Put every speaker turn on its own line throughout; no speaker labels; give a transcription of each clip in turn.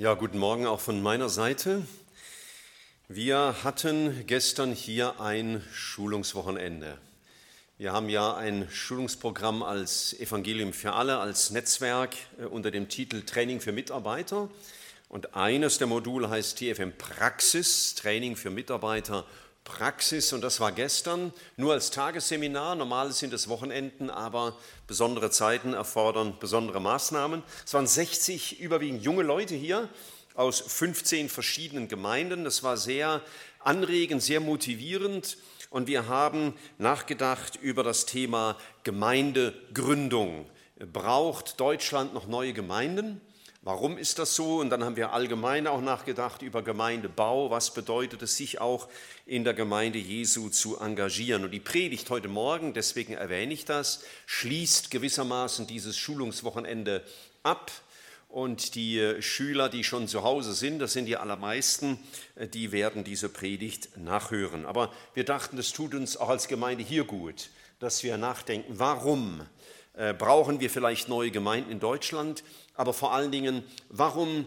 Ja, guten Morgen auch von meiner Seite. Wir hatten gestern hier ein Schulungswochenende. Wir haben ja ein Schulungsprogramm als Evangelium für alle, als Netzwerk äh, unter dem Titel Training für Mitarbeiter. Und eines der Module heißt TFM Praxis, Training für Mitarbeiter Praxis und das war gestern nur als Tagesseminar. Normal sind es Wochenenden, aber besondere Zeiten erfordern besondere Maßnahmen. Es waren 60 überwiegend junge Leute hier aus 15 verschiedenen Gemeinden. Das war sehr anregend, sehr motivierend und wir haben nachgedacht über das Thema Gemeindegründung. Braucht Deutschland noch neue Gemeinden? Warum ist das so? Und dann haben wir allgemein auch nachgedacht über Gemeindebau. Was bedeutet es, sich auch in der Gemeinde Jesu zu engagieren? Und die Predigt heute Morgen, deswegen erwähne ich das, schließt gewissermaßen dieses Schulungswochenende ab. Und die Schüler, die schon zu Hause sind, das sind die allermeisten, die werden diese Predigt nachhören. Aber wir dachten, es tut uns auch als Gemeinde hier gut, dass wir nachdenken, warum äh, brauchen wir vielleicht neue Gemeinden in Deutschland? Aber vor allen Dingen, warum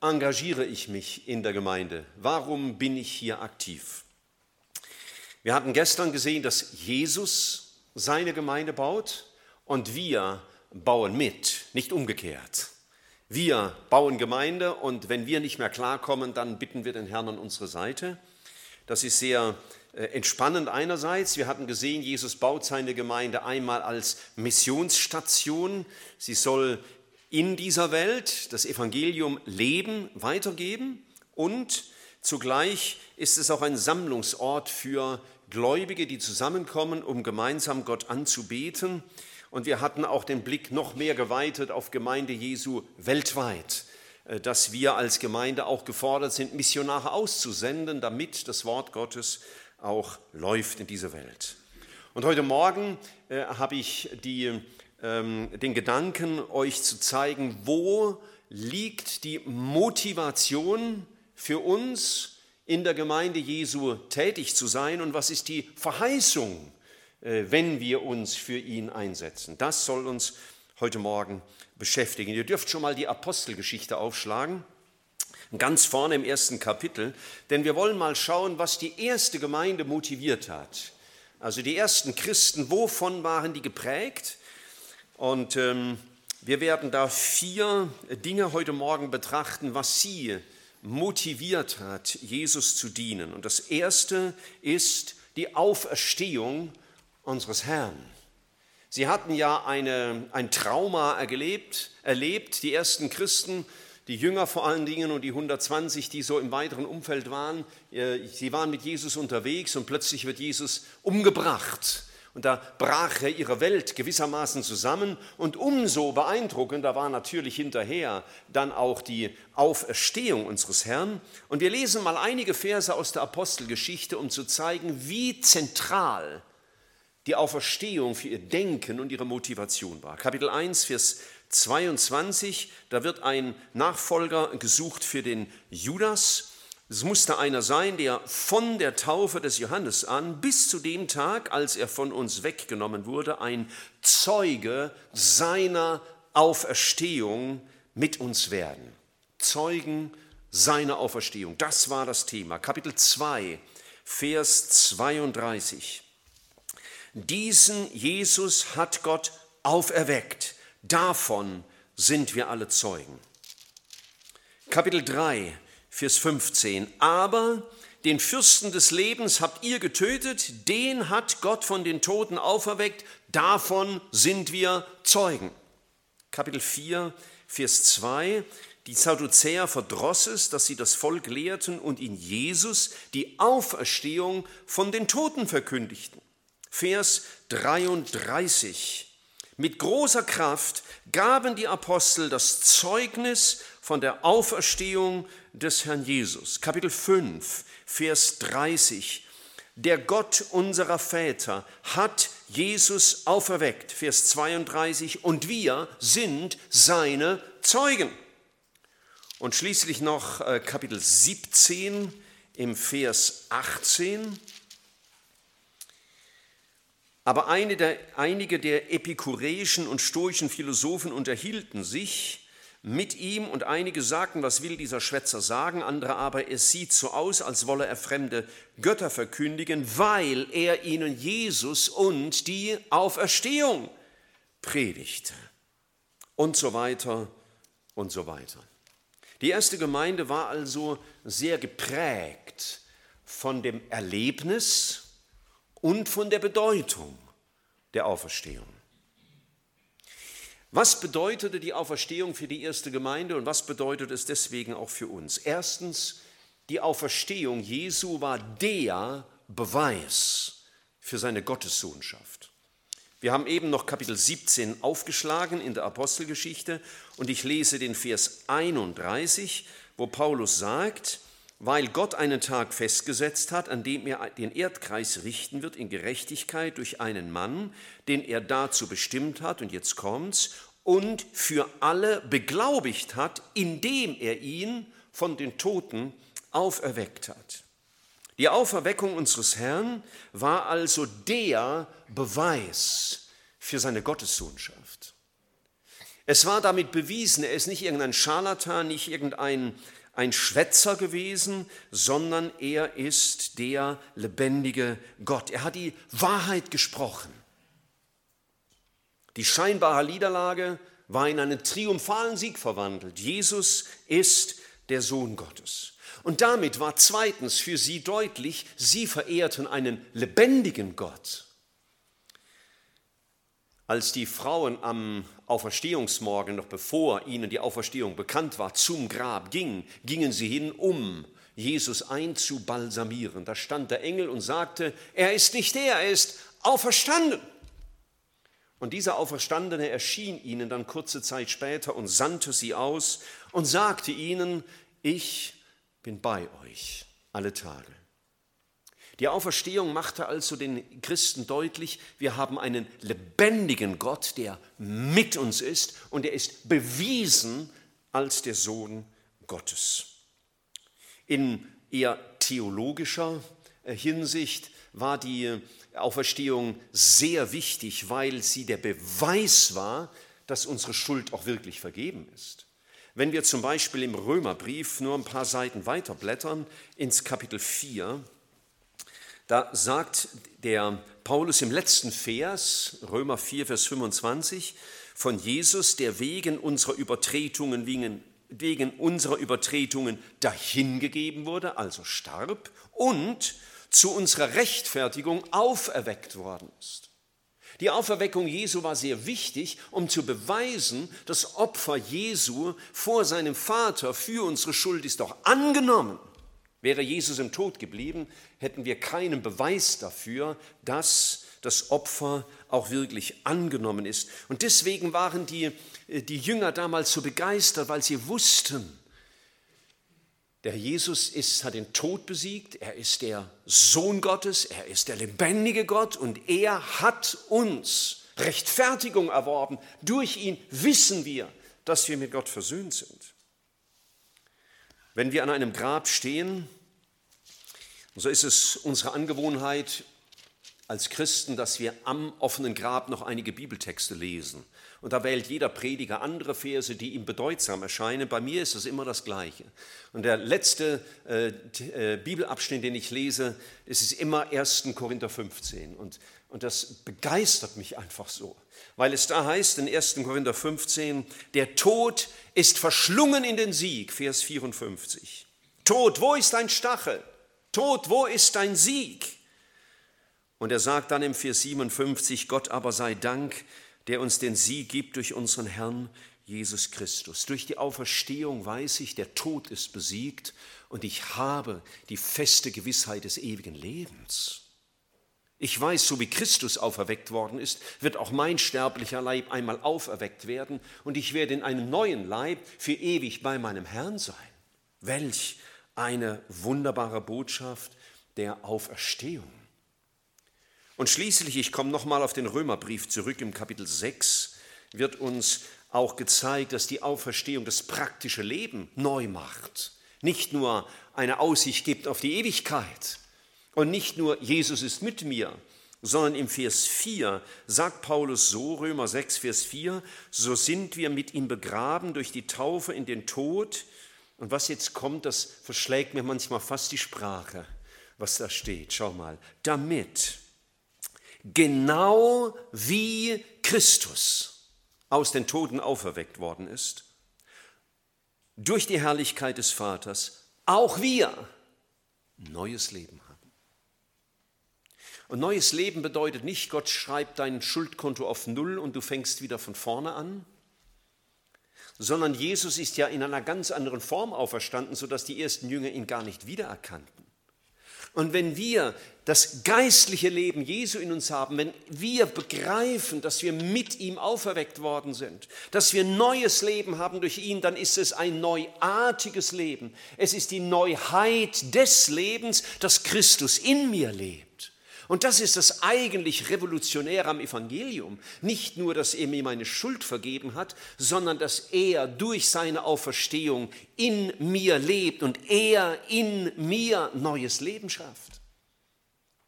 engagiere ich mich in der Gemeinde? Warum bin ich hier aktiv? Wir hatten gestern gesehen, dass Jesus seine Gemeinde baut und wir bauen mit, nicht umgekehrt. Wir bauen Gemeinde und wenn wir nicht mehr klarkommen, dann bitten wir den Herrn an unsere Seite. Das ist sehr äh, entspannend einerseits. Wir hatten gesehen, Jesus baut seine Gemeinde einmal als Missionsstation. Sie soll in dieser Welt das Evangelium leben, weitergeben und zugleich ist es auch ein Sammlungsort für Gläubige, die zusammenkommen, um gemeinsam Gott anzubeten. Und wir hatten auch den Blick noch mehr geweitet auf Gemeinde Jesu weltweit, äh, dass wir als Gemeinde auch gefordert sind, Missionare auszusenden, damit das Wort Gottes auch läuft in dieser Welt. Und heute Morgen äh, habe ich die den Gedanken, euch zu zeigen, wo liegt die Motivation für uns in der Gemeinde Jesu tätig zu sein und was ist die Verheißung, äh, wenn wir uns für ihn einsetzen. Das soll uns heute Morgen beschäftigen. Ihr dürft schon mal die Apostelgeschichte aufschlagen, ganz vorne im ersten Kapitel, denn wir wollen mal schauen, was die erste Gemeinde motiviert hat. Also die ersten Christen, wovon waren die geprägt? Und ähm, wir werden da vier Dinge heute Morgen betrachten, was sie motiviert hat, Jesus zu dienen. Und das erste ist die Auferstehung unseres Herrn. Sie hatten ja eine, ein Trauma erlebt, erlebt, die ersten Christen, die Jünger vor allen Dingen und die 120, die so im weiteren Umfeld waren. Äh, sie waren mit Jesus unterwegs und plötzlich wird Jesus umgebracht. Und da brach er ihre Welt gewissermaßen zusammen. Und umso beeindruckender war natürlich hinterher dann auch die Auferstehung unseres Herrn. Und wir lesen mal einige Verse aus der Apostelgeschichte, um zu zeigen, wie zentral die Auferstehung für ihr Denken und ihre Motivation war. Kapitel 1, Vers 22, da wird ein Nachfolger gesucht für den Judas. Es musste einer sein, der von der Taufe des Johannes an bis zu dem Tag, als er von uns weggenommen wurde, ein Zeuge seiner Auferstehung mit uns werden. Zeugen seiner Auferstehung. Das war das Thema. Kapitel 2, Vers 32. Diesen Jesus hat Gott auferweckt. Davon sind wir alle Zeugen. Kapitel 3, Vers 15. Aber den Fürsten des Lebens habt ihr getötet, den hat Gott von den Toten auferweckt, davon sind wir Zeugen. Kapitel 4, Vers 2. Die Sadduzäer verdross es, dass sie das Volk lehrten und in Jesus die Auferstehung von den Toten verkündigten. Vers 33. Mit großer Kraft gaben die Apostel das Zeugnis von der Auferstehung des Herrn Jesus. Kapitel 5, Vers 30. Der Gott unserer Väter hat Jesus auferweckt. Vers 32. Und wir sind seine Zeugen. Und schließlich noch äh, Kapitel 17 im Vers 18. Aber eine der, einige der epikureischen und stoischen Philosophen unterhielten sich, mit ihm und einige sagten, was will dieser Schwätzer sagen, andere aber, es sieht so aus, als wolle er fremde Götter verkündigen, weil er ihnen Jesus und die Auferstehung predigte und so weiter und so weiter. Die erste Gemeinde war also sehr geprägt von dem Erlebnis und von der Bedeutung der Auferstehung. Was bedeutete die Auferstehung für die erste Gemeinde und was bedeutet es deswegen auch für uns? Erstens, die Auferstehung Jesu war der Beweis für seine Gottessohnschaft. Wir haben eben noch Kapitel 17 aufgeschlagen in der Apostelgeschichte und ich lese den Vers 31, wo Paulus sagt, weil Gott einen Tag festgesetzt hat, an dem er den Erdkreis richten wird in Gerechtigkeit durch einen Mann, den er dazu bestimmt hat, und jetzt kommt's, und für alle beglaubigt hat, indem er ihn von den Toten auferweckt hat. Die Auferweckung unseres Herrn war also der Beweis für seine Gottessohnschaft. Es war damit bewiesen, er ist nicht irgendein Scharlatan, nicht irgendein ein Schwätzer gewesen, sondern er ist der lebendige Gott. Er hat die Wahrheit gesprochen. Die scheinbare Niederlage war in einen triumphalen Sieg verwandelt. Jesus ist der Sohn Gottes. Und damit war zweitens für sie deutlich, sie verehrten einen lebendigen Gott. Als die Frauen am Auferstehungsmorgen, noch bevor ihnen die Auferstehung bekannt war, zum Grab gingen, gingen sie hin, um Jesus einzubalsamieren. Da stand der Engel und sagte, er ist nicht der, er ist auferstanden. Und dieser Auferstandene erschien ihnen dann kurze Zeit später und sandte sie aus und sagte ihnen, ich bin bei euch alle Tage. Die Auferstehung machte also den Christen deutlich, wir haben einen lebendigen Gott, der mit uns ist und er ist bewiesen als der Sohn Gottes. In eher theologischer äh, Hinsicht war die Auferstehung sehr wichtig, weil sie der Beweis war, dass unsere Schuld auch wirklich vergeben ist. Wenn wir zum Beispiel im Römerbrief nur ein paar Seiten weiter blättern, ins Kapitel 4, da sagt der Paulus im letzten Vers, Römer 4, Vers 25, von Jesus, der wegen unserer Übertretungen, wegen, wegen unserer Übertretungen dahingegeben wurde, also starb, und zu unserer Rechtfertigung auferweckt worden ist. Die Auferweckung Jesu war sehr wichtig, um zu beweisen, das Opfer Jesu vor seinem Vater für unsere Schuld ist doch angenommen. Wäre Jesus im Tod geblieben, hätten wir keinen Beweis dafür, dass das Opfer auch wirklich angenommen ist. Und deswegen waren die, äh, die Jünger damals so begeistert, weil sie wussten, der Jesus ist, hat den Tod besiegt, er ist der Sohn Gottes, er ist der lebendige Gott und er hat uns Rechtfertigung erworben. Durch ihn wissen wir, dass wir mit Gott versöhnt sind. Wenn wir an einem Grab stehen, so ist es unsere Angewohnheit als Christen, dass wir am offenen Grab noch einige Bibeltexte lesen. Und da wählt jeder Prediger andere Verse, die ihm bedeutsam erscheinen. Bei mir ist es immer das Gleiche. Und der letzte äh, äh, Bibelabschnitt, den ich lese, ist es immer 1. Korinther 15. Und, und das begeistert mich einfach so, weil es da heißt in 1. Korinther 15, der Tod ist verschlungen in den Sieg, Vers 54. Tod, wo ist dein Stachel? Tod, wo ist dein Sieg? Und er sagt dann im Vers 57, Gott aber sei Dank, der uns den Sieg gibt durch unseren Herrn Jesus Christus. Durch die Auferstehung weiß ich, der Tod ist besiegt und ich habe die feste Gewissheit des ewigen Lebens. Ich weiß, so wie Christus auferweckt worden ist, wird auch mein sterblicher Leib einmal auferweckt werden und ich werde in einem neuen Leib für ewig bei meinem Herrn sein. Welch eine wunderbare Botschaft der Auferstehung. Und schließlich, ich komme nochmal auf den Römerbrief zurück, im Kapitel 6 wird uns auch gezeigt, dass die Auferstehung das praktische Leben neu macht. Nicht nur eine Aussicht gibt auf die Ewigkeit und nicht nur Jesus ist mit mir, sondern im Vers 4 sagt Paulus so, Römer 6, Vers 4, so sind wir mit ihm begraben durch die Taufe in den Tod. Und was jetzt kommt, das verschlägt mir manchmal fast die Sprache, was da steht. Schau mal, damit genau wie Christus aus den Toten auferweckt worden ist, durch die Herrlichkeit des Vaters, auch wir neues Leben haben. Und neues Leben bedeutet nicht, Gott schreibt dein Schuldkonto auf Null und du fängst wieder von vorne an, sondern Jesus ist ja in einer ganz anderen Form auferstanden, sodass die ersten Jünger ihn gar nicht wiedererkannten. Und wenn wir das geistliche Leben Jesu in uns haben, wenn wir begreifen, dass wir mit ihm auferweckt worden sind, dass wir neues Leben haben durch ihn, dann ist es ein neuartiges Leben. Es ist die Neuheit des Lebens, dass Christus in mir lebt. Und das ist das eigentlich Revolutionäre am Evangelium. Nicht nur, dass er mir meine Schuld vergeben hat, sondern dass er durch seine Auferstehung in mir lebt und er in mir neues Leben schafft.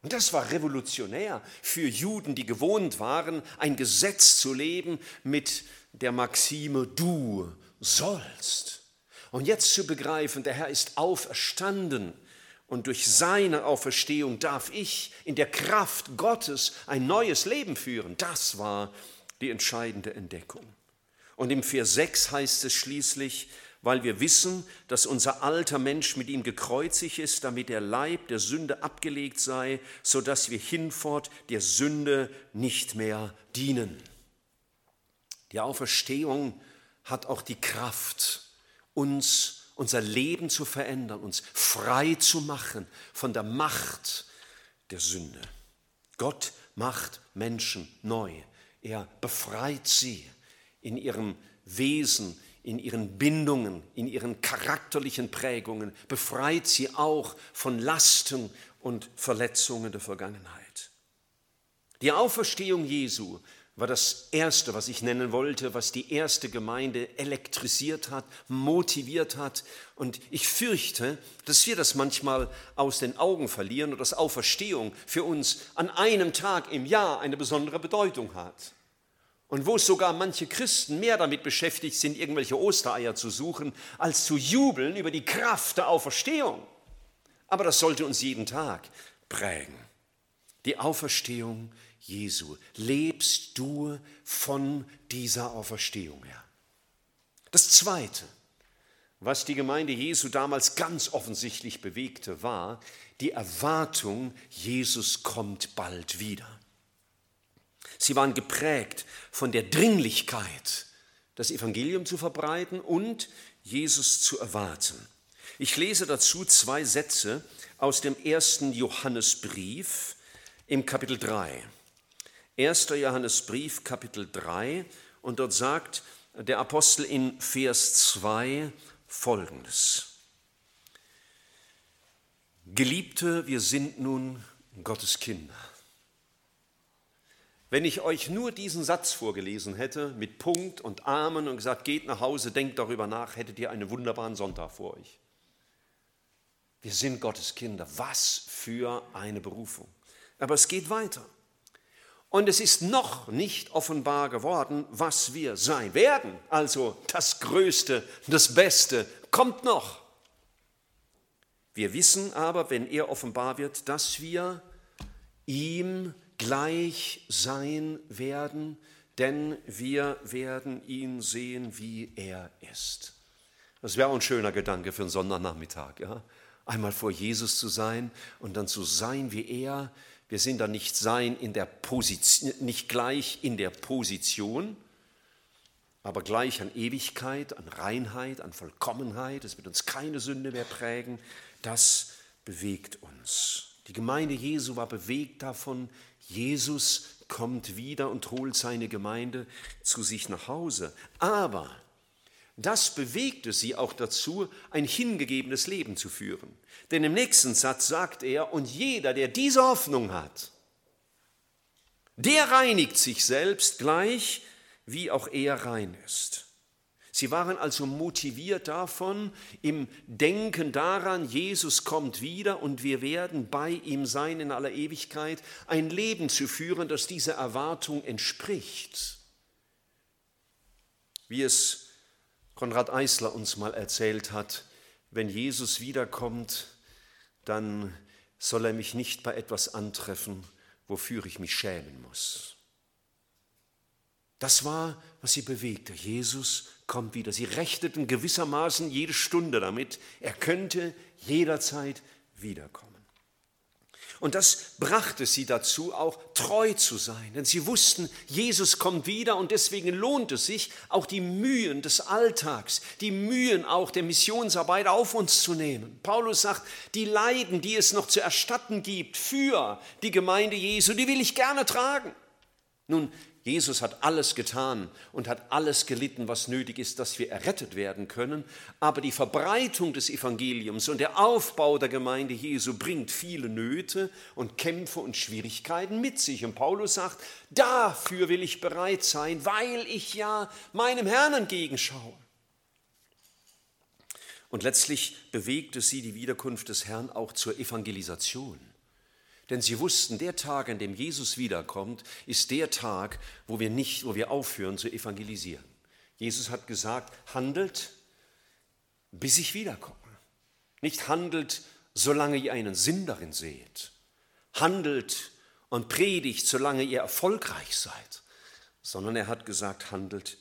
Und das war revolutionär für Juden, die gewohnt waren, ein Gesetz zu leben mit der Maxime, du sollst. Und jetzt zu begreifen, der Herr ist auferstanden und durch seine Auferstehung darf ich in der Kraft Gottes ein neues Leben führen. Das war die entscheidende Entdeckung. Und im Vers 6 heißt es schließlich, weil wir wissen, dass unser alter Mensch mit ihm gekreuzigt ist, damit der Leib der Sünde abgelegt sei, so dass wir hinfort der Sünde nicht mehr dienen. Die Auferstehung hat auch die Kraft, uns unser Leben zu verändern, uns frei zu machen von der Macht der Sünde. Gott macht Menschen neu. Er befreit sie in ihrem Wesen, in ihren Bindungen, in ihren charakterlichen Prägungen, befreit sie auch von Lasten und Verletzungen der Vergangenheit. Die Auferstehung Jesu war das Erste, was ich nennen wollte, was die erste Gemeinde elektrisiert hat, motiviert hat. Und ich fürchte, dass wir das manchmal aus den Augen verlieren und dass Auferstehung für uns an einem Tag im Jahr eine besondere Bedeutung hat. Und wo sogar manche Christen mehr damit beschäftigt sind, irgendwelche Ostereier zu suchen, als zu jubeln über die Kraft der Auferstehung. Aber das sollte uns jeden Tag prägen. Die Auferstehung Jesu. Lebst du von dieser Auferstehung her? Das Zweite, was die Gemeinde Jesu damals ganz offensichtlich bewegte, war die Erwartung, Jesus kommt bald wieder. Sie waren geprägt von der Dringlichkeit, das Evangelium zu verbreiten und Jesus zu erwarten. Ich lese dazu zwei Sätze aus dem ersten Johannesbrief im Kapitel 3. 1. Johannesbrief, Kapitel 3, und dort sagt der Apostel in Vers 2 folgendes. Geliebte, wir sind nun Gottes Kinder. Wenn ich euch nur diesen Satz vorgelesen hätte, mit Punkt und Amen und gesagt, geht nach Hause, denkt darüber nach, hättet ihr einen wunderbaren Sonntag vor euch. Wir sind Gottes Kinder. Was für eine Berufung. Aber es geht weiter. Und es ist noch nicht offenbar geworden, was wir sein werden. Also das Größte, das Beste kommt noch. Wir wissen aber, wenn er offenbar wird, dass wir ihm gleich sein werden, denn wir werden ihn sehen, wie er ist. Das wäre auch ein schöner Gedanke für einen Sonntagnachmittag. Ja? Einmal vor Jesus zu sein und dann zu sein wie er, wir sind da nicht sein in der Position, nicht gleich in der Position, aber gleich an Ewigkeit, an Reinheit, an Vollkommenheit. Es wird uns keine Sünde mehr prägen. Das bewegt uns. Die Gemeinde Jesu war bewegt davon, Jesus kommt wieder und holt seine Gemeinde zu sich nach Hause. Aber das bewegte sie auch dazu, ein hingegebenes Leben zu führen. Denn im nächsten Satz sagt er, und jeder, der diese Hoffnung hat, der reinigt sich selbst gleich, wie auch er rein ist. Sie waren also motiviert davon, im Denken daran, Jesus kommt wieder und wir werden bei ihm sein in aller Ewigkeit, ein Leben zu führen, das dieser Erwartung entspricht. Wie es Konrad Eisler uns mal erzählt hat, wenn Jesus wiederkommt, dann soll er mich nicht bei etwas antreffen, wofür ich mich schämen muss. Das war, was sie bewegte. Jesus kommt wieder. Sie rechteten gewissermaßen jede Stunde damit, er könnte jederzeit wiederkommen. Und das brachte sie dazu, auch treu zu sein. Denn sie wussten, Jesus kommt wieder und deswegen lohnt es sich, auch die Mühen des Alltags, die Mühen auch der Missionsarbeit auf uns zu nehmen. Paulus sagt, die Leiden, die es noch zu erstatten gibt für die Gemeinde Jesu, die will ich gerne tragen. Nun, Jesus hat alles getan und hat alles gelitten, was nötig ist, dass wir errettet werden können. Aber die Verbreitung des Evangeliums und der Aufbau der Gemeinde Jesu bringt viele Nöte und Kämpfe und Schwierigkeiten mit sich. Und Paulus sagt, dafür will ich bereit sein, weil ich ja meinem Herrn entgegenschaue. Und letztlich bewegte sie die Wiederkunft des Herrn auch zur Evangelisation. Denn sie wussten, der Tag, an dem Jesus wiederkommt, ist der Tag, wo wir nicht, wo wir aufhören zu evangelisieren. Jesus hat gesagt, handelt, bis ich wiederkomme. Nicht handelt, solange ihr einen Sinn darin seht. Handelt und predigt, solange ihr erfolgreich seid. Sondern er hat gesagt, handelt,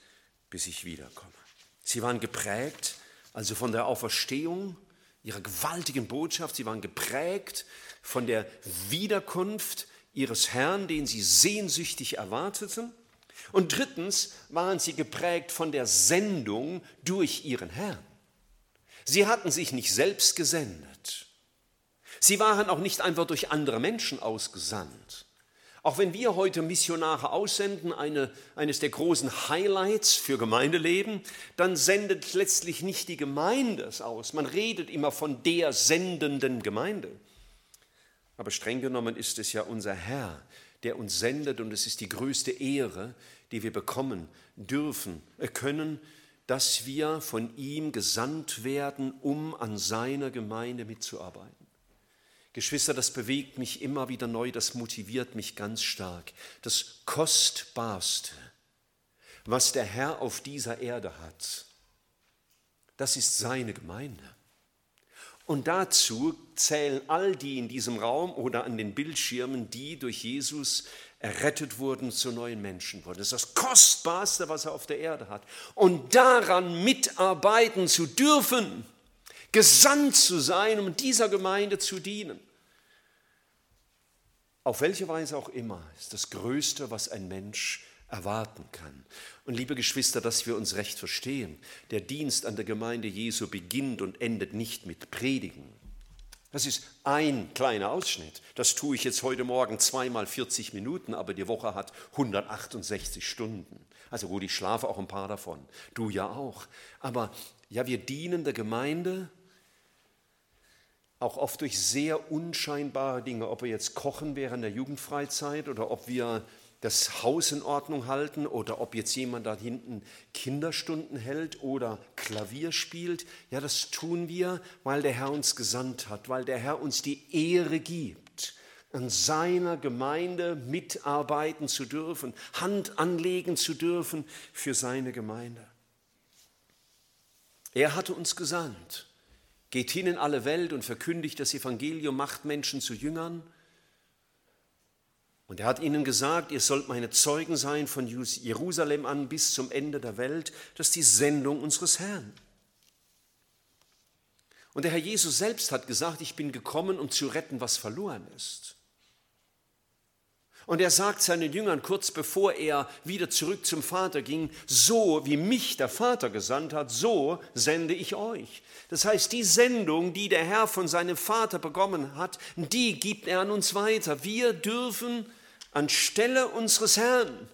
bis ich wiederkomme. Sie waren geprägt, also von der Auferstehung, ihrer gewaltigen Botschaft, sie waren geprägt von der Wiederkunft ihres Herrn, den sie sehnsüchtig erwarteten. Und drittens waren sie geprägt von der Sendung durch ihren Herrn. Sie hatten sich nicht selbst gesendet. Sie waren auch nicht einfach durch andere Menschen ausgesandt. Auch wenn wir heute Missionare aussenden, eine, eines der großen Highlights für Gemeindeleben, dann sendet letztlich nicht die Gemeinde es aus. Man redet immer von der sendenden Gemeinde. Aber streng genommen ist es ja unser Herr, der uns sendet und es ist die größte Ehre, die wir bekommen dürfen, äh, können, dass wir von ihm gesandt werden, um an seiner Gemeinde mitzuarbeiten. Geschwister, das bewegt mich immer wieder neu, das motiviert mich ganz stark. Das Kostbarste, was der Herr auf dieser Erde hat, das ist seine Gemeinde. Und dazu zählen all die in diesem Raum oder an den Bildschirmen, die durch Jesus errettet wurden, zu neuen Menschen wurden. Das ist das Kostbarste, was er auf der Erde hat. Und daran mitarbeiten zu dürfen, gesandt zu sein, um dieser Gemeinde zu dienen. Auf welche Weise auch immer, ist das Größte, was ein Mensch erwarten kann. Und liebe Geschwister, dass wir uns recht verstehen, der Dienst an der Gemeinde Jesu beginnt und endet nicht mit Predigen. Das ist ein kleiner Ausschnitt. Das tue ich jetzt heute Morgen zweimal 40 Minuten, aber die Woche hat 168 Stunden. Also gut, ich schlafe auch ein paar davon. Du ja auch. Aber ja, wir dienen der Gemeinde auch oft durch sehr unscheinbare Dinge, ob wir jetzt kochen während der Jugendfreizeit oder ob wir das Haus in Ordnung halten oder ob jetzt jemand da hinten Kinderstunden hält oder Klavier spielt. Ja, das tun wir, weil der Herr uns gesandt hat, weil der Herr uns die Ehre gibt, an seiner Gemeinde mitarbeiten zu dürfen, Hand anlegen zu dürfen für seine Gemeinde. Er hatte uns gesandt. Geht hin in alle Welt und verkündigt das Evangelium, macht Menschen zu Jüngern und er hat ihnen gesagt, ihr sollt meine Zeugen sein von Jerusalem an bis zum Ende der Welt. Das ist die Sendung unseres Herrn. Und der Herr Jesus selbst hat gesagt, ich bin gekommen, um zu retten, was verloren ist. Und er sagt seinen Jüngern kurz bevor er wieder zurück zum Vater ging, so wie mich der Vater gesandt hat, so sende ich euch. Das heißt, die Sendung, die der Herr von seinem Vater bekommen hat, die gibt er an uns weiter. Wir dürfen anstelle unseres Herrn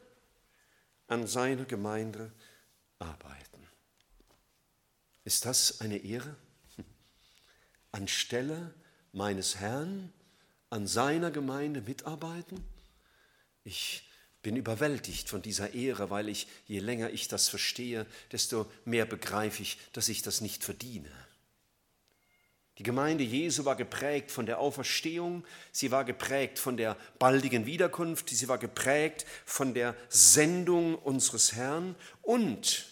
an seiner Gemeinde arbeiten. Ist das eine Ehre? Anstelle meines Herrn an seiner Gemeinde mitarbeiten? Ich bin überwältigt von dieser Ehre, weil ich, je länger ich das verstehe, desto mehr begreife ich, dass ich das nicht verdiene. Die Gemeinde Jesu war geprägt von der Auferstehung, sie war geprägt von der baldigen Wiederkunft, sie war geprägt von der Sendung unseres Herrn und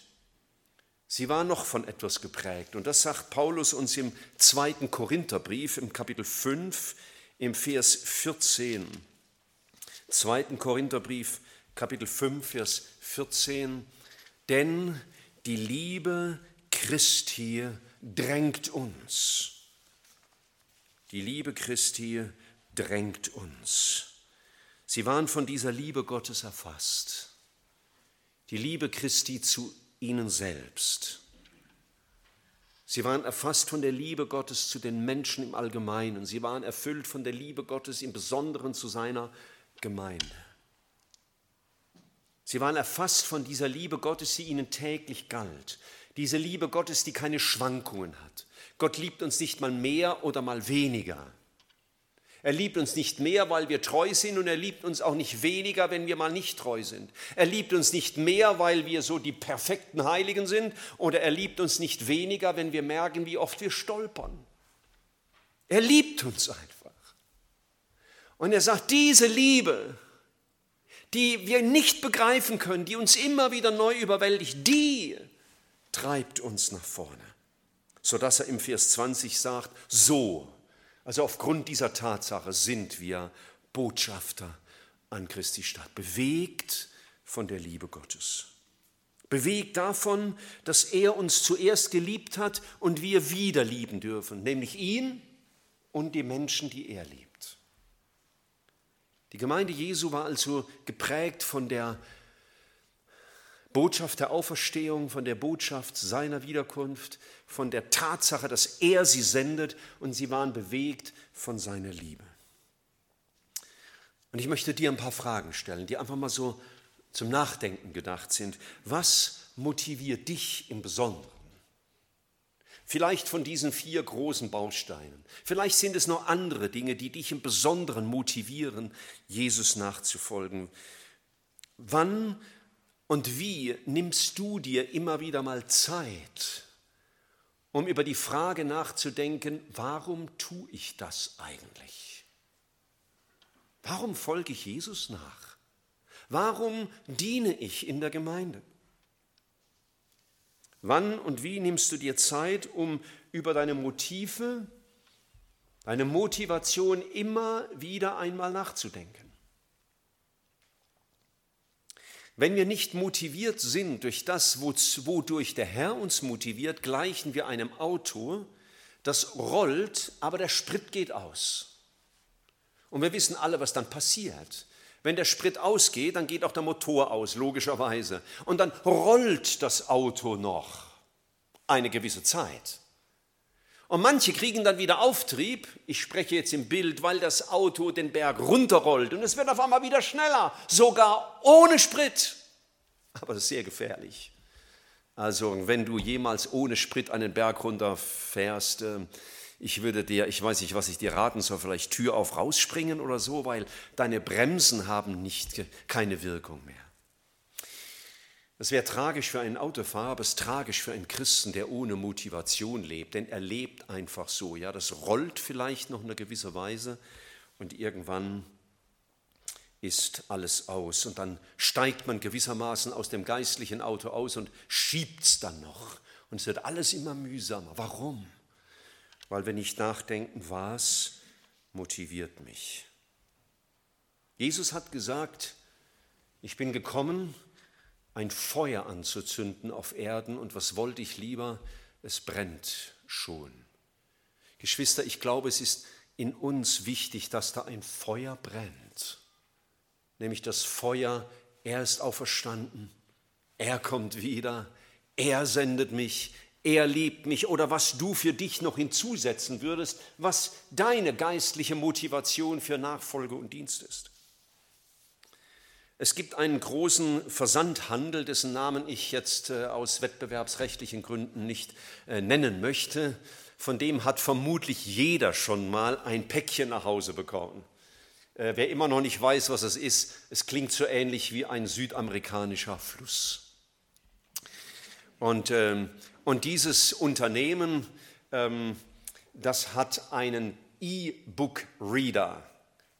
sie war noch von etwas geprägt. Und das sagt Paulus uns im zweiten Korintherbrief, im Kapitel 5, im Vers 14. 2. Korintherbrief, Kapitel 5, Vers 14. Denn die Liebe Christi drängt uns die Liebe Christi drängt uns. Sie waren von dieser Liebe Gottes erfasst. Die Liebe Christi zu ihnen selbst. Sie waren erfasst von der Liebe Gottes zu den Menschen im Allgemeinen. Sie waren erfüllt von der Liebe Gottes im Besonderen zu seiner Gemeinde. Sie waren erfasst von dieser Liebe Gottes, die ihnen täglich galt. Diese Liebe Gottes, die keine Schwankungen hat. Gott liebt uns nicht mal mehr oder mal weniger. Er liebt uns nicht mehr, weil wir treu sind und er liebt uns auch nicht weniger, wenn wir mal nicht treu sind. Er liebt uns nicht mehr, weil wir so die perfekten Heiligen sind oder er liebt uns nicht weniger, wenn wir merken, wie oft wir stolpern. Er liebt uns einfach. Und er sagt, diese Liebe, die wir nicht begreifen können, die uns immer wieder neu überwältigt, die treibt uns nach vorne sodass er im Vers 20 sagt, so, also aufgrund dieser Tatsache sind wir Botschafter an Christi Stadt, bewegt von der Liebe Gottes. Bewegt davon, dass er uns zuerst geliebt hat und wir wieder lieben dürfen, nämlich ihn und die Menschen, die er liebt. Die Gemeinde Jesu war also geprägt von der Botschaft der Auferstehung, von der Botschaft seiner Wiederkunft, von der Tatsache, dass er sie sendet und sie waren bewegt von seiner Liebe. Und ich möchte dir ein paar Fragen stellen, die einfach mal so zum Nachdenken gedacht sind. Was motiviert dich im Besonderen? Vielleicht von diesen vier großen Bausteinen. Vielleicht sind es noch andere Dinge, die dich im Besonderen motivieren, Jesus nachzufolgen. Wann und wie nimmst du dir immer wieder mal Zeit, um über die Frage nachzudenken, warum tue ich das eigentlich? Warum folge ich Jesus nach? Warum diene ich in der Gemeinde? Wann und wie nimmst du dir Zeit, um über deine Motive, deine Motivation immer wieder einmal nachzudenken? Wenn wir nicht motiviert sind durch das, wodurch der Herr uns motiviert, gleichen wir einem Auto, das rollt, aber der Sprit geht aus. Und wir wissen alle, was dann passiert. Wenn der Sprit ausgeht, dann geht auch der Motor aus, logischerweise. Und dann rollt das Auto noch eine gewisse Zeit. Und manche kriegen dann wieder Auftrieb, ich spreche jetzt im Bild, weil das Auto den Berg runterrollt und es wird auf einmal wieder schneller, sogar ohne Sprit. Aber das ist sehr gefährlich. Also wenn du jemals ohne Sprit einen Berg runterfährst, äh, ich würde dir, ich weiß nicht, was ich dir raten soll, vielleicht Tür auf rausspringen oder so, weil deine Bremsen haben nicht, keine Wirkung mehr. Es wäre tragisch für einen Autofahrer, aber es ist tragisch für einen Christen, der ohne Motivation lebt, denn er lebt einfach so. Ja, das rollt vielleicht noch in einer gewissen Weise und irgendwann ist alles aus und dann steigt man gewissermaßen aus dem geistlichen Auto aus und schiebt es dann noch und es wird alles immer mühsamer. Warum? Weil wir nicht nachdenken, was motiviert mich. Jesus hat gesagt, ich bin gekommen, ein Feuer anzuzünden auf Erden und was wollte ich lieber? Es brennt schon. Geschwister, ich glaube, es ist in uns wichtig, dass da ein Feuer brennt. Nämlich das Feuer, er ist auferstanden, er kommt wieder, er sendet mich, er liebt mich oder was du für dich noch hinzusetzen würdest, was deine geistliche Motivation für Nachfolge und Dienst ist. Es gibt einen großen Versandhandel, dessen Namen ich jetzt äh, aus wettbewerbsrechtlichen Gründen nicht äh, nennen möchte. Von dem hat vermutlich jeder schon mal ein Päckchen nach Hause bekommen. Äh, wer immer noch nicht weiß, was es ist, es klingt so ähnlich wie ein südamerikanischer Fluss. Und, ähm, und dieses Unternehmen, ähm, das hat einen E-Book-Reader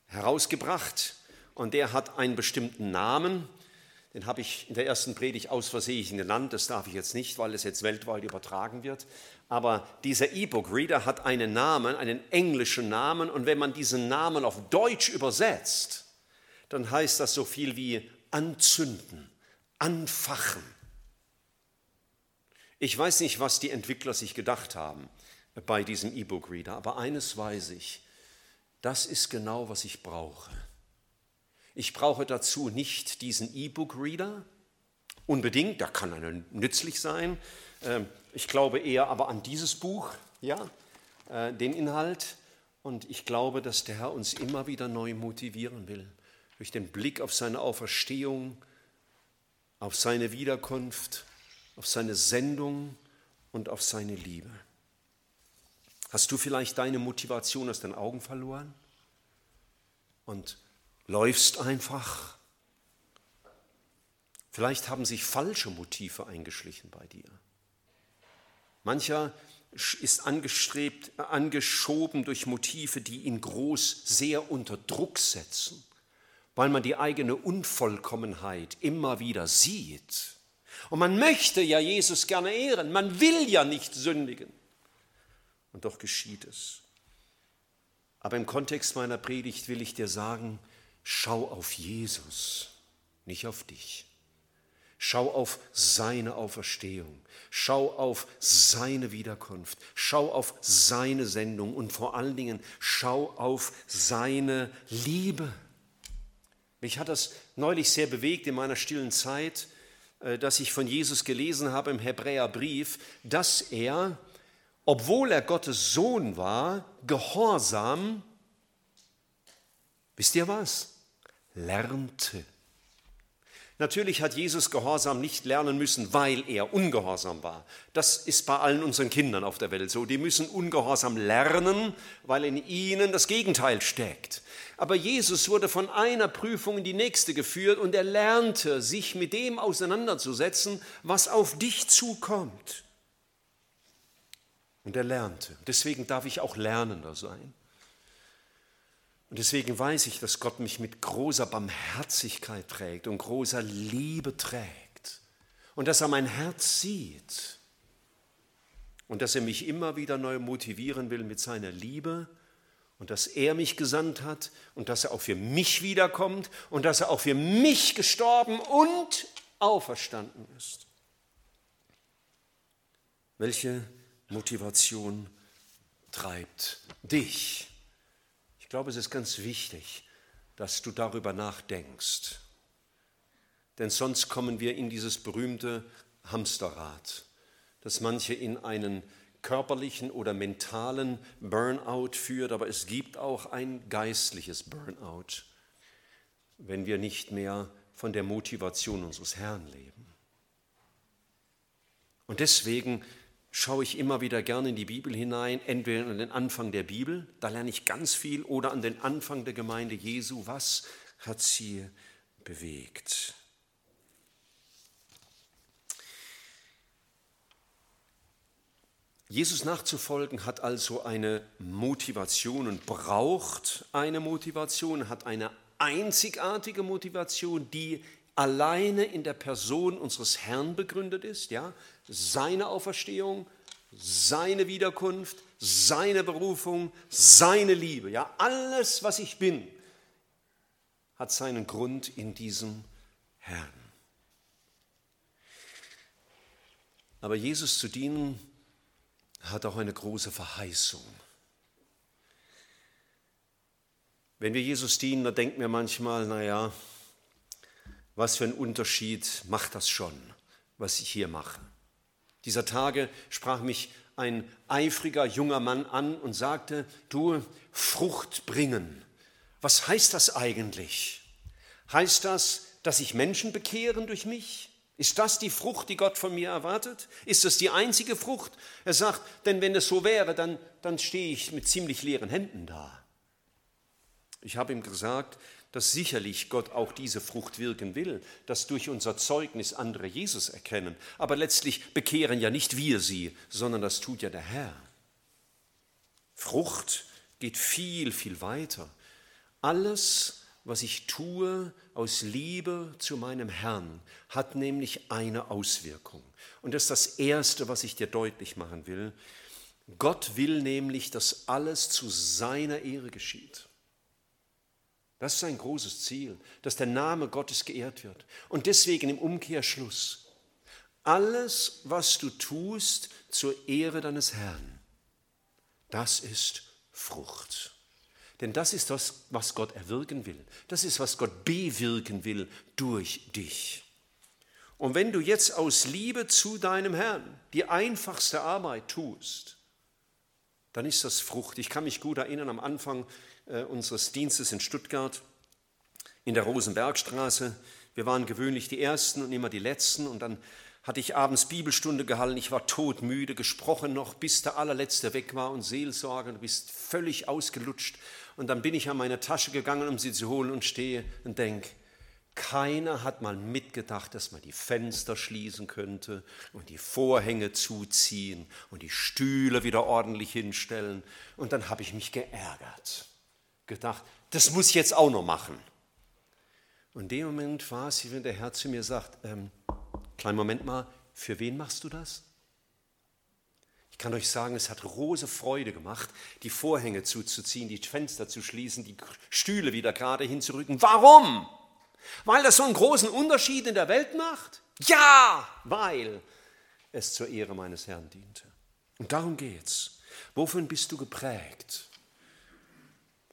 herausgebracht und der hat einen bestimmten Namen. Den habe ich in der ersten Predigt aus Versehen genannt. Das darf ich jetzt nicht, weil es jetzt weltweit übertragen wird. Aber dieser E-Book-Reader hat einen Namen, einen englischen Namen. Und wenn man diesen Namen auf Deutsch übersetzt, dann heißt das so viel wie anzünden, anfachen. Ich weiß nicht, was die Entwickler sich gedacht haben bei diesem E-Book-Reader, aber eines weiß ich, das ist genau, was ich brauche. Ich brauche dazu nicht diesen E-Book-Reader, unbedingt, der kann einem nützlich sein. Ähm, ich glaube eher aber an dieses Buch, ja, äh, den Inhalt. Und ich glaube, dass der Herr uns immer wieder neu motivieren will, durch den Blick auf seine Auferstehung, auf seine Wiederkunft, auf seine Sendung und auf seine Liebe. Hast du vielleicht deine Motivation aus den Augen verloren? Und läufst einfach. Vielleicht haben sich falsche Motive eingeschlichen bei dir. Mancher ist angestrebt, angeschoben durch Motive, die ihn groß sehr unter Druck setzen, weil man die eigene Unvollkommenheit immer wieder sieht. Und man möchte ja Jesus gerne ehren, man will ja nicht sündigen. Und doch geschieht es. Aber im Kontext meiner Predigt will ich dir sagen, Schau auf Jesus, nicht auf dich. Schau auf seine Auferstehung. Schau auf seine Wiederkunft. Schau auf seine Sendung und vor allen Dingen schau auf seine Liebe. Mich hat das neulich sehr bewegt in meiner stillen Zeit, äh, dass ich von Jesus gelesen habe im Hebräerbrief, dass er, obwohl er Gottes Sohn war, gehorsam, wisst ihr was? Lernte. Natürlich hat Jesus Gehorsam nicht lernen müssen, weil er ungehorsam war. Das ist bei allen unseren Kindern auf der Welt so. Die müssen Ungehorsam lernen, weil in ihnen das Gegenteil steckt. Aber Jesus wurde von einer Prüfung in die nächste geführt und er lernte, sich mit dem auseinanderzusetzen, was auf dich zukommt. Und er lernte. Deswegen darf ich auch Lernender sein. Und deswegen weiß ich, dass Gott mich mit großer Barmherzigkeit trägt und großer Liebe trägt. Und dass er mein Herz sieht. Und dass er mich immer wieder neu motivieren will mit seiner Liebe. Und dass er mich gesandt hat und dass er auch für mich wiederkommt und dass er auch für mich gestorben und auferstanden ist. Welche Motivation treibt dich? Glaube, es ist ganz wichtig, dass du darüber nachdenkst. Denn sonst kommen wir in dieses berühmte Hamsterrad, dass manche in einen körperlichen oder mentalen Burnout führt, aber es gibt auch ein geistliches Burnout, wenn wir nicht mehr von der Motivation unseres Herrn leben. Und deswegen schaue ich immer wieder gerne in die Bibel hinein, entweder an den Anfang der Bibel, da lerne ich ganz viel, oder an den Anfang der Gemeinde Jesu. Was hat sie bewegt? Jesus nachzufolgen hat also eine Motivation und braucht eine Motivation, hat eine einzigartige Motivation, die alleine in der Person unseres Herrn begründet ist, ja, seine Auferstehung, seine Wiederkunft, seine Berufung, seine Liebe, ja, alles, was ich bin, hat seinen Grund in diesem Herrn. Aber Jesus zu dienen hat auch eine große Verheißung. Wenn wir Jesus dienen, dann denken wir manchmal, naja, was für einen Unterschied macht das schon, was ich hier mache. Dieser Tage sprach mich ein eifriger junger Mann an und sagte, du Frucht bringen. Was heißt das eigentlich? Heißt das, dass sich Menschen bekehren durch mich? Ist das die Frucht, die Gott von mir erwartet? Ist das die einzige Frucht? Er sagt, denn wenn es so wäre, dann, dann stehe ich mit ziemlich leeren Händen da. Ich habe ihm gesagt, dass sicherlich Gott auch diese Frucht wirken will, dass durch unser Zeugnis andere Jesus erkennen. Aber letztlich bekehren ja nicht wir sie, sondern das tut ja der Herr. Frucht geht viel, viel weiter. Alles, was ich tue aus Liebe zu meinem Herrn, hat nämlich eine Auswirkung. Und das ist das Erste, was ich dir deutlich machen will. Gott will nämlich, dass alles zu seiner Ehre geschieht. Das ist ein großes Ziel, dass der Name Gottes geehrt wird. Und deswegen im Umkehrschluss, alles, was du tust zur Ehre deines Herrn, das ist Frucht. Denn das ist das, was Gott erwirken will. Das ist, was Gott bewirken will durch dich. Und wenn du jetzt aus Liebe zu deinem Herrn die einfachste Arbeit tust, dann ist das Frucht. Ich kann mich gut erinnern am Anfang unseres Dienstes in Stuttgart in der Rosenbergstraße. Wir waren gewöhnlich die Ersten und immer die Letzten und dann hatte ich abends Bibelstunde gehalten, ich war todmüde, gesprochen noch, bis der allerletzte weg war und Seelsorge, du bist völlig ausgelutscht. Und dann bin ich an meine Tasche gegangen, um sie zu holen und stehe und denke, keiner hat mal mitgedacht, dass man die Fenster schließen könnte und die Vorhänge zuziehen und die Stühle wieder ordentlich hinstellen. Und dann habe ich mich geärgert gedacht, das muss ich jetzt auch noch machen. Und in dem Moment war es, wie wenn der Herr zu mir sagt, ähm, kleinen Moment mal, für wen machst du das? Ich kann euch sagen, es hat große Freude gemacht, die Vorhänge zuzuziehen, die Fenster zu schließen, die Stühle wieder gerade hinzurücken. Warum? Weil das so einen großen Unterschied in der Welt macht? Ja, weil es zur Ehre meines Herrn diente. Und darum geht's. Wovon bist du geprägt?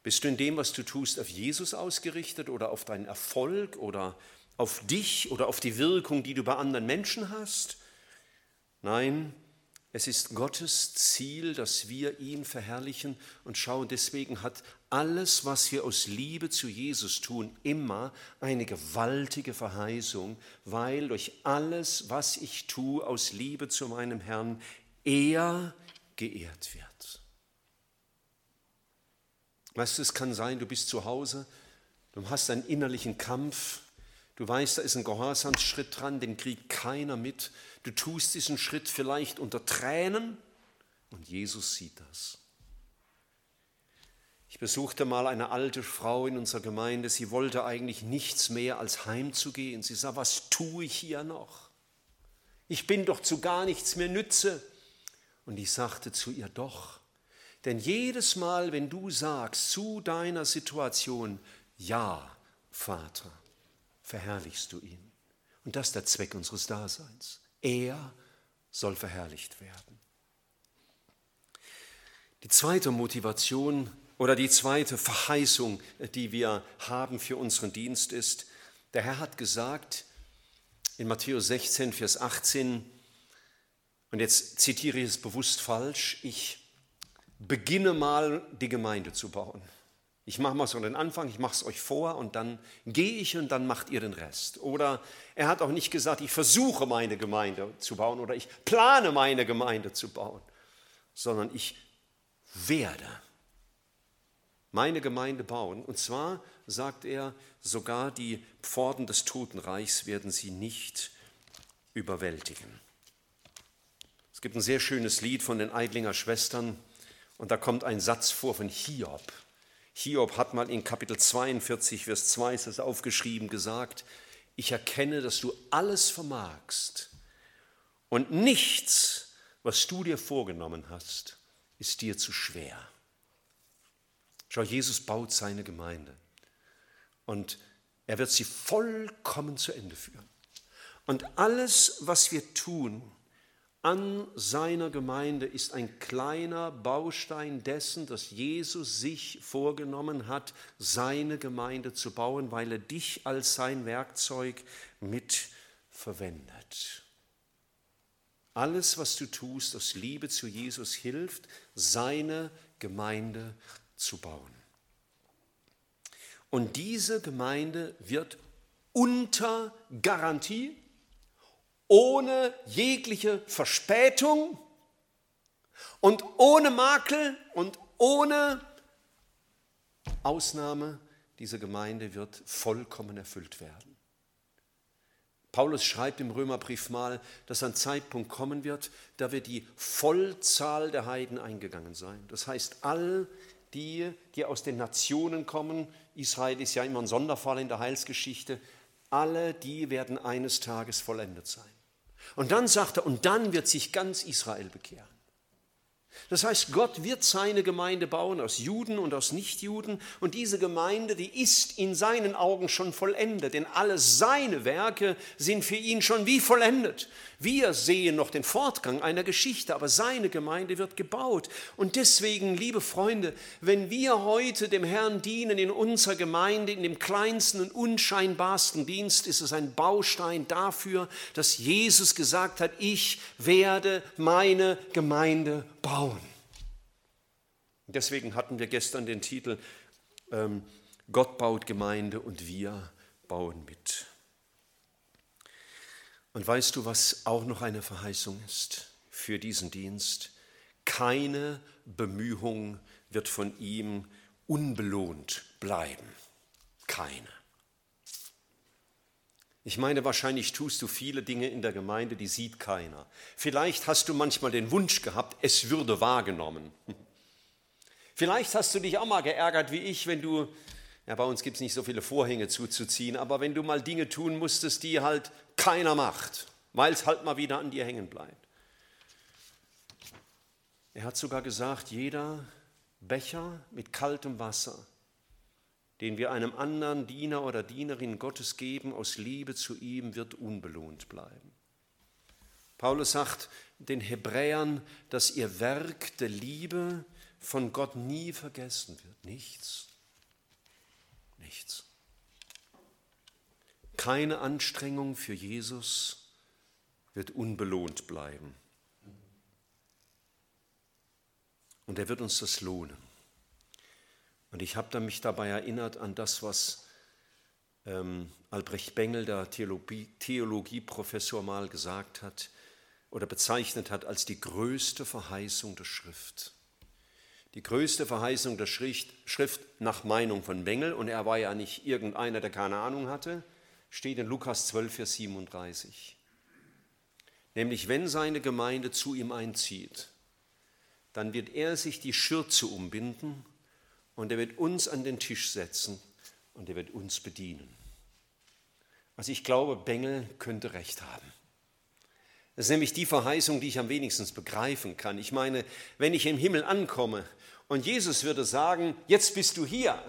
Bist du in dem, was du tust, auf Jesus ausgerichtet oder auf deinen Erfolg oder auf dich oder auf die Wirkung, die du bei anderen Menschen hast? Nein, es ist Gottes Ziel, dass wir ihn verherrlichen und schauen. Deswegen hat alles, was wir aus Liebe zu Jesus tun, immer eine gewaltige Verheißung, weil durch alles, was ich tue aus Liebe zu meinem Herrn, er geehrt wird. Weißt du, es kann sein, du bist zu Hause, du hast einen innerlichen Kampf, du weißt, da ist ein Gehorsamsschritt dran, den kriegt keiner mit. Du tust diesen Schritt vielleicht unter Tränen und Jesus sieht das. Ich besuchte mal eine alte Frau in unserer Gemeinde, sie wollte eigentlich nichts mehr als heimzugehen. Sie sah, was tue ich hier noch? Ich bin doch zu gar nichts mehr nütze. Und ich sagte zu ihr, doch, denn jedes Mal, wenn du sagst zu deiner Situation, ja, Vater, verherrlichst du ihn. Und das ist der Zweck unseres Daseins. Er soll verherrlicht werden. Die zweite Motivation oder die zweite Verheißung, die wir haben für unseren Dienst ist, der Herr hat gesagt in Matthäus 16, Vers 18, und jetzt zitiere ich es bewusst falsch, ich beginne mal die Gemeinde zu bauen. Ich mache mal so den Anfang, ich mache es euch vor und dann gehe ich und dann macht ihr den Rest. Oder er hat auch nicht gesagt, ich versuche meine Gemeinde zu bauen oder ich plane meine Gemeinde zu bauen, sondern ich werde meine Gemeinde bauen. Und zwar sagt er, sogar die Pforten des Totenreichs werden sie nicht überwältigen. Es gibt ein sehr schönes Lied von den Eidlinger Schwestern, und da kommt ein Satz vor von Hiob. Hiob hat mal in Kapitel 42, Vers 2 ist das aufgeschrieben, gesagt, ich erkenne, dass du alles vermagst und nichts, was du dir vorgenommen hast, ist dir zu schwer. Schau, Jesus baut seine Gemeinde und er wird sie vollkommen zu Ende führen. Und alles, was wir tun, an seiner Gemeinde ist ein kleiner Baustein dessen, dass Jesus sich vorgenommen hat, seine Gemeinde zu bauen, weil er dich als sein Werkzeug mit verwendet. Alles, was du tust, aus Liebe zu Jesus hilft, seine Gemeinde zu bauen. Und diese Gemeinde wird unter Garantie ohne jegliche Verspätung und ohne Makel und ohne Ausnahme, diese Gemeinde wird vollkommen erfüllt werden. Paulus schreibt im Römerbrief mal, dass ein Zeitpunkt kommen wird, da wird die Vollzahl der Heiden eingegangen sein. Das heißt, all die, die aus den Nationen kommen, Israel ist ja immer ein Sonderfall in der Heilsgeschichte, alle die werden eines Tages vollendet sein. Und dann sagt er, und dann wird sich ganz Israel bekehren. Das heißt, Gott wird seine Gemeinde bauen aus Juden und aus Nichtjuden und diese Gemeinde, die ist in seinen Augen schon vollendet, denn alle seine Werke sind für ihn schon wie vollendet. Wir sehen noch den Fortgang einer Geschichte, aber seine Gemeinde wird gebaut. Und deswegen, liebe Freunde, wenn wir heute dem Herrn dienen in unserer Gemeinde, in dem kleinsten und unscheinbarsten Dienst, ist es ein Baustein dafür, dass Jesus gesagt hat, ich werde meine Gemeinde bauen. Deswegen hatten wir gestern den Titel ähm, Gott baut Gemeinde und wir bauen mit. Und weißt du, was auch noch eine Verheißung ist für diesen Dienst? Keine Bemühung wird von ihm unbelohnt bleiben. Keine. Ich meine, wahrscheinlich tust du viele Dinge in der Gemeinde, die sieht keiner. Vielleicht hast du manchmal den Wunsch gehabt, es würde wahrgenommen. Vielleicht hast du dich auch mal geärgert wie ich, wenn du ja, bei uns gibt es nicht so viele Vorhänge zuzuziehen, aber wenn du mal Dinge tun musstest, die halt keiner macht, weil es halt mal wieder an dir hängen bleibt. Er hat sogar gesagt, jeder Becher mit kaltem Wasser, den wir einem anderen Diener oder Dienerin Gottes geben, aus Liebe zu ihm, wird unbelohnt bleiben. Paulus sagt den Hebräern, dass ihr Werk der Liebe von Gott nie vergessen wird. Nichts nichts. Keine Anstrengung für Jesus wird unbelohnt bleiben. Und er wird uns das lohnen. Und ich habe mich dabei erinnert an das, was ähm, Albrecht Bengel, der Theologie, Theologieprofessor, mal gesagt hat oder bezeichnet hat als die größte Verheißung der Schrift. Die größte Verheißung der Schrift, nach Meinung von Bengel, und er war ja nicht irgendeiner, der keine Ahnung hatte, steht in Lukas 12, Vers 37. Nämlich, wenn seine Gemeinde zu ihm einzieht, dann wird er sich die Schürze umbinden und er wird uns an den Tisch setzen und er wird uns bedienen. Also ich glaube, Bengel könnte recht haben. Das ist nämlich die Verheißung, die ich am wenigsten begreifen kann. Ich meine, wenn ich im Himmel ankomme und Jesus würde sagen, jetzt bist du hier.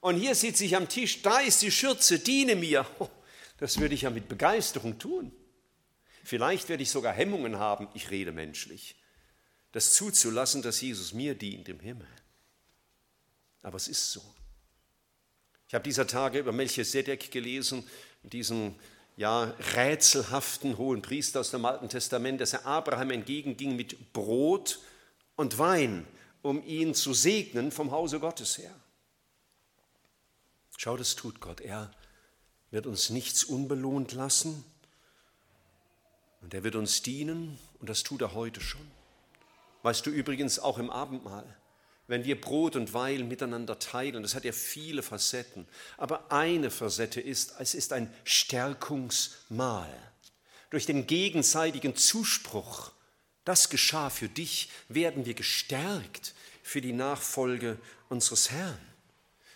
Und hier sitze ich am Tisch, da ist die Schürze, diene mir. Das würde ich ja mit Begeisterung tun. Vielleicht werde ich sogar Hemmungen haben, ich rede menschlich, das zuzulassen, dass Jesus mir dient im Himmel. Aber es ist so. Ich habe dieser Tage über Melchisedek gelesen, diesen ja, rätselhaften hohen Priester aus dem Alten Testament, dass er Abraham entgegenging mit Brot und Wein um ihn zu segnen vom Hause Gottes her. Schau, das tut Gott. Er wird uns nichts unbelohnt lassen und er wird uns dienen und das tut er heute schon. Weißt du übrigens auch im Abendmahl, wenn wir Brot und Wein miteinander teilen, das hat ja viele Facetten, aber eine Facette ist, es ist ein Stärkungsmahl. Durch den gegenseitigen Zuspruch, das geschah für dich, werden wir gestärkt für die Nachfolge unseres Herrn.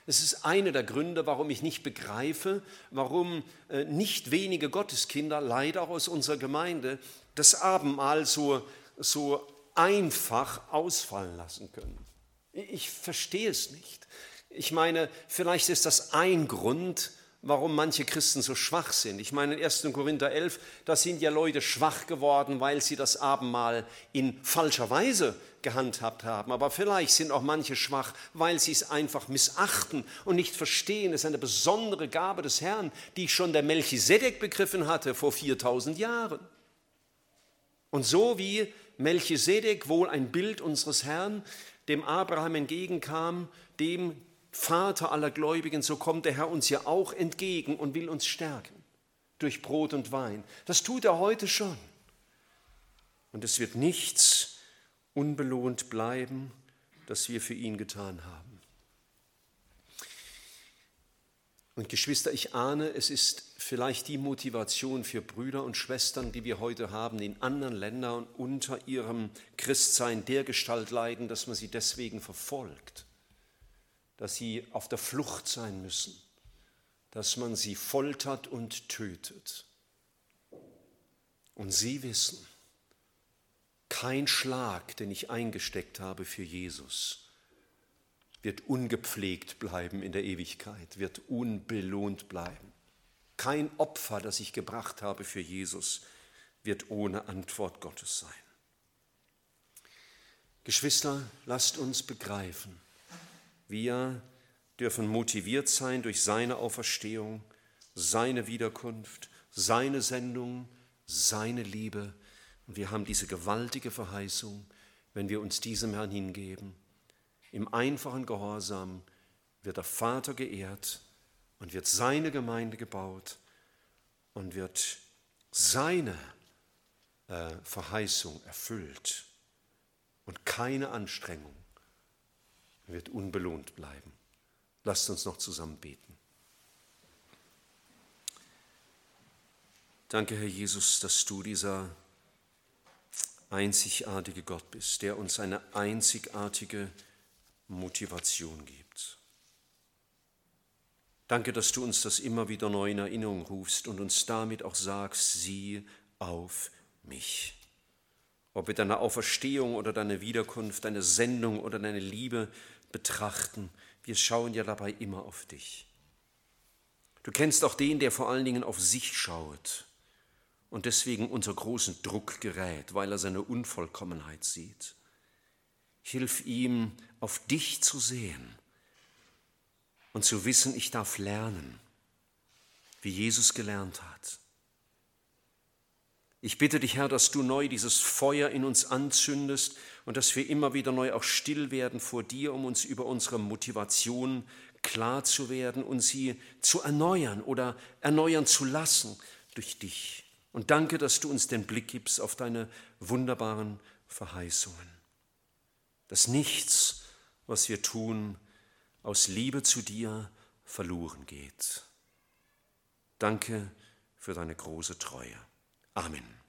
Es ist einer der Gründe, warum ich nicht begreife, warum äh, nicht wenige Gotteskinder, leider auch aus unserer Gemeinde, das Abendmahl so, so einfach ausfallen lassen können. Ich verstehe es nicht. Ich meine, vielleicht ist das ein Grund, warum manche Christen so schwach sind. Ich meine, in 1. Korinther 11, da sind ja Leute schwach geworden, weil sie das Abendmahl in falscher Weise gehandhabt haben. Aber vielleicht sind auch manche schwach, weil sie es einfach missachten und nicht verstehen. Es ist eine besondere Gabe des Herrn, die schon der Melchisedek begriffen hatte vor 4000 Jahren. Und so wie Melchisedek wohl ein Bild unseres Herrn, dem Abraham entgegenkam, dem Vater aller Gläubigen, so kommt der Herr uns ja auch entgegen und will uns stärken durch Brot und Wein. Das tut er heute schon. Und es wird nichts unbelohnt bleiben, das wir für ihn getan haben. Und Geschwister, ich ahne, es ist vielleicht die Motivation für Brüder und Schwestern, die wir heute haben, in anderen Ländern unter ihrem Christsein der Gestalt leiden, dass man sie deswegen verfolgt, dass sie auf der Flucht sein müssen, dass man sie foltert und tötet. Und sie wissen, kein Schlag, den ich eingesteckt habe für Jesus, wird ungepflegt bleiben in der Ewigkeit, wird unbelohnt bleiben. Kein Opfer, das ich gebracht habe für Jesus, wird ohne Antwort Gottes sein. Geschwister, lasst uns begreifen, wir dürfen motiviert sein durch seine Auferstehung, seine Wiederkunft, seine Sendung, seine Liebe. Und wir haben diese gewaltige Verheißung, wenn wir uns diesem Herrn hingeben im einfachen Gehorsam wird der Vater geehrt und wird seine Gemeinde gebaut und wird seine äh, Verheißung erfüllt und keine Anstrengung wird unbelohnt bleiben. Lasst uns noch zusammen beten. Danke, Herr Jesus, dass du dieser einzigartige Gott bist, der uns eine einzigartige Motivation gibt. Danke, dass du uns das immer wieder neu in Erinnerung rufst und uns damit auch sagst, sieh auf mich. Ob wir deine Auferstehung oder deine Wiederkunft, deine Sendung oder deine Liebe betrachten, wir schauen ja dabei immer auf dich. Du kennst auch den, der vor allen Dingen auf sich schaut und deswegen unter großen Druck gerät, weil er seine Unvollkommenheit sieht. Hilf ihm, auf dich zu sehen und zu wissen, ich darf lernen, wie Jesus gelernt hat. Ich bitte dich, Herr, dass du neu dieses Feuer in uns anzündest und dass wir immer wieder neu auch still werden vor dir, um uns über unsere Motivation klar zu werden und sie zu erneuern oder erneuern zu lassen durch dich. Und danke, dass du uns den Blick gibst auf deine wunderbaren Verheißungen. Dass nichts was wir tun, aus Liebe zu dir verloren geht. Danke für deine große Treue. Amen.